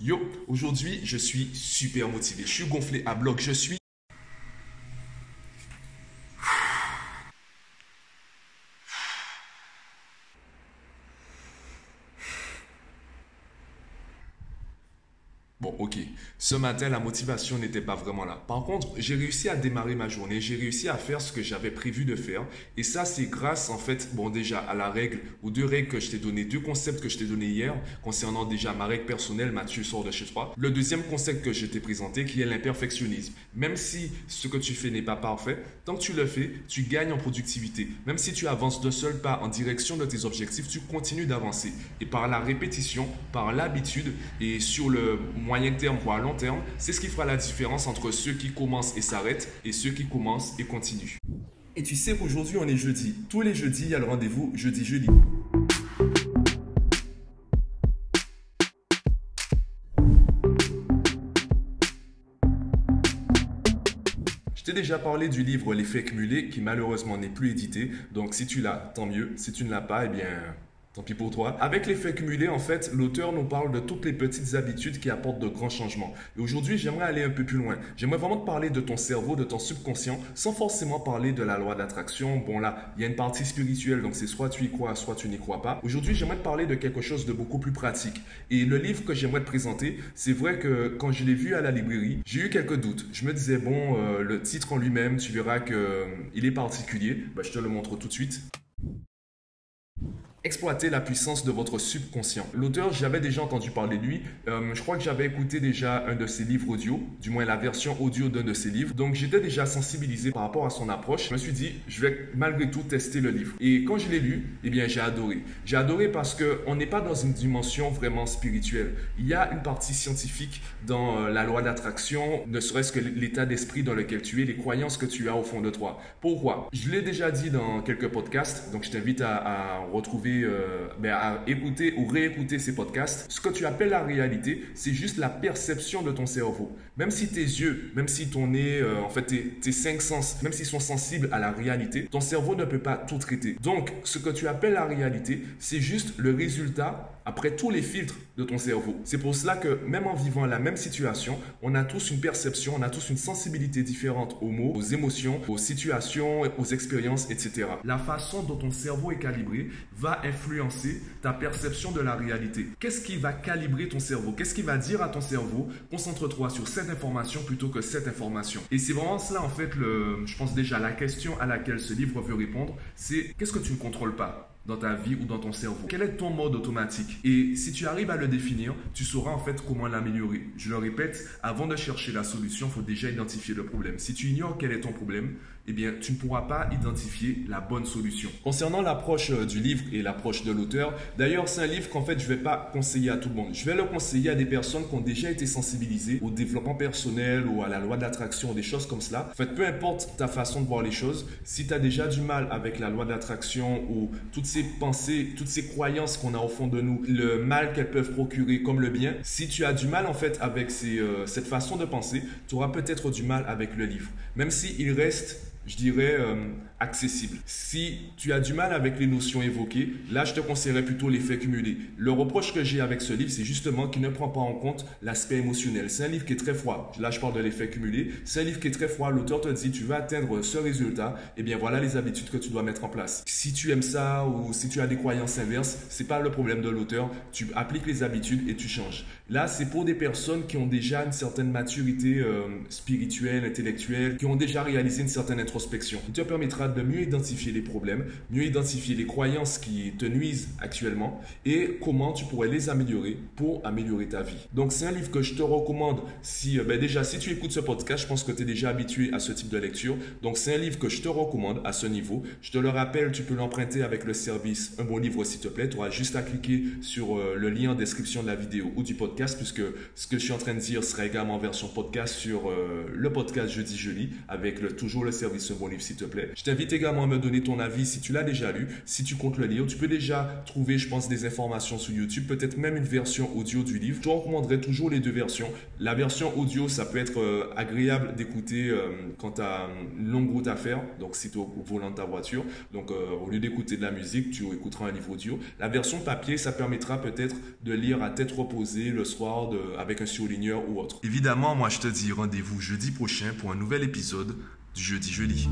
Yo, aujourd'hui je suis super motivé, je suis gonflé à bloc, je suis Bon, ok. Ce matin, la motivation n'était pas vraiment là. Par contre, j'ai réussi à démarrer ma journée. J'ai réussi à faire ce que j'avais prévu de faire. Et ça, c'est grâce, en fait, bon, déjà, à la règle, ou deux règles que je t'ai donné, deux concepts que je t'ai donné hier, concernant déjà ma règle personnelle, Mathieu sort de chez toi. Le deuxième concept que je t'ai présenté, qui est l'imperfectionnisme. Même si ce que tu fais n'est pas parfait, tant que tu le fais, tu gagnes en productivité. Même si tu avances d'un seul pas en direction de tes objectifs, tu continues d'avancer. Et par la répétition, par l'habitude, et sur le moyen terme, voire long terme, c'est ce qui fera la différence entre ceux qui commencent et s'arrêtent et ceux qui commencent et continuent. Et tu sais qu'aujourd'hui, on est jeudi. Tous les jeudis, il y a le rendez-vous jeudi-jeudi. Je t'ai déjà parlé du livre L'effet cumulé qui malheureusement n'est plus édité. Donc si tu l'as, tant mieux. Si tu ne l'as pas, eh bien Tant pis pour toi. Avec l'effet cumulé, en fait, l'auteur nous parle de toutes les petites habitudes qui apportent de grands changements. Et aujourd'hui, j'aimerais aller un peu plus loin. J'aimerais vraiment te parler de ton cerveau, de ton subconscient, sans forcément parler de la loi d'attraction. Bon là, il y a une partie spirituelle, donc c'est soit tu y crois, soit tu n'y crois pas. Aujourd'hui, j'aimerais te parler de quelque chose de beaucoup plus pratique. Et le livre que j'aimerais te présenter, c'est vrai que quand je l'ai vu à la librairie, j'ai eu quelques doutes. Je me disais, bon, euh, le titre en lui-même, tu verras qu'il euh, est particulier. Bah, je te le montre tout de suite. Exploiter la puissance de votre subconscient. L'auteur, j'avais déjà entendu parler de lui. Euh, je crois que j'avais écouté déjà un de ses livres audio, du moins la version audio d'un de ses livres. Donc j'étais déjà sensibilisé par rapport à son approche. Je me suis dit, je vais malgré tout tester le livre. Et quand je l'ai lu, eh bien j'ai adoré. J'ai adoré parce que on n'est pas dans une dimension vraiment spirituelle. Il y a une partie scientifique dans euh, la loi d'attraction, ne serait-ce que l'état d'esprit dans lequel tu es, les croyances que tu as au fond de toi. Pourquoi? Je l'ai déjà dit dans quelques podcasts, donc je t'invite à, à retrouver euh, ben, à écouter ou réécouter ces podcasts, ce que tu appelles la réalité, c'est juste la perception de ton cerveau. Même si tes yeux, même si ton nez, euh, en fait tes, tes cinq sens, même s'ils sont sensibles à la réalité, ton cerveau ne peut pas tout traiter. Donc, ce que tu appelles la réalité, c'est juste le résultat après tous les filtres de ton cerveau. C'est pour cela que même en vivant la même situation, on a tous une perception, on a tous une sensibilité différente aux mots, aux émotions, aux situations, aux expériences, etc. La façon dont ton cerveau est calibré va influencer ta perception de la réalité. Qu'est-ce qui va calibrer ton cerveau? Qu'est-ce qui va dire à ton cerveau Concentre-toi sur cette information plutôt que cette information? Et c'est vraiment cela en fait, je pense déjà la question à laquelle ce livre veut répondre, c'est qu'est-ce que tu ne contrôles pas? Dans ta vie ou dans ton cerveau Quel est ton mode automatique? Et si tu arrives à le définir, tu sauras en fait comment l'améliorer. Je le répète, avant de chercher la solution, il faut déjà identifier le problème. Si tu ignores quel est ton problème, eh bien, tu ne pourras pas identifier la bonne solution. Concernant l'approche euh, du livre et l'approche de l'auteur, d'ailleurs, c'est un livre qu'en fait, je ne vais pas conseiller à tout le monde. Je vais le conseiller à des personnes qui ont déjà été sensibilisées au développement personnel ou à la loi d'attraction, des choses comme cela. En fait, peu importe ta façon de voir les choses, si tu as déjà du mal avec la loi d'attraction ou toutes ces pensées, toutes ces croyances qu'on a au fond de nous, le mal qu'elles peuvent procurer comme le bien, si tu as du mal en fait avec euh, cette façon de penser, tu auras peut-être du mal avec le livre. Même s'il reste je dirais, euh, accessible. Si tu as du mal avec les notions évoquées, là, je te conseillerais plutôt l'effet cumulé. Le reproche que j'ai avec ce livre, c'est justement qu'il ne prend pas en compte l'aspect émotionnel. C'est un livre qui est très froid. Là, je parle de l'effet cumulé. C'est un livre qui est très froid. L'auteur te dit, tu vas atteindre ce résultat. Eh bien, voilà les habitudes que tu dois mettre en place. Si tu aimes ça ou si tu as des croyances inverses, c'est pas le problème de l'auteur. Tu appliques les habitudes et tu changes. Là, c'est pour des personnes qui ont déjà une certaine maturité euh, spirituelle, intellectuelle, qui ont déjà réalisé une certaine te permettra de mieux identifier les problèmes, mieux identifier les croyances qui te nuisent actuellement et comment tu pourrais les améliorer pour améliorer ta vie. Donc, c'est un livre que je te recommande si, euh, ben déjà, si tu écoutes ce podcast, je pense que tu es déjà habitué à ce type de lecture. Donc, c'est un livre que je te recommande à ce niveau. Je te le rappelle, tu peux l'emprunter avec le service Un bon livre s'il te plaît. Tu auras juste à cliquer sur euh, le lien en description de la vidéo ou du podcast puisque ce que je suis en train de dire sera également en version podcast sur euh, le podcast Jeudi Jeudi, avec toujours le service Un bon livre, s'il te plaît. Je t'invite également à me donner ton avis si tu l'as déjà lu, si tu comptes le lire. Tu peux déjà trouver, je pense, des informations sur YouTube, peut-être même une version audio du livre. Je te recommanderais toujours les deux versions. La version audio, ça peut être euh, agréable d'écouter euh, quand tu as une longue route à faire, donc si tu es au volant de ta voiture. Donc, au lieu d'écouter de la musique, tu écouteras un livre audio. La version papier, ça permettra peut-être de lire à tête reposée le le soir avec un surligneur ou autre. Évidemment, moi je te dis rendez-vous jeudi prochain pour un nouvel épisode du Jeudi Jeudi.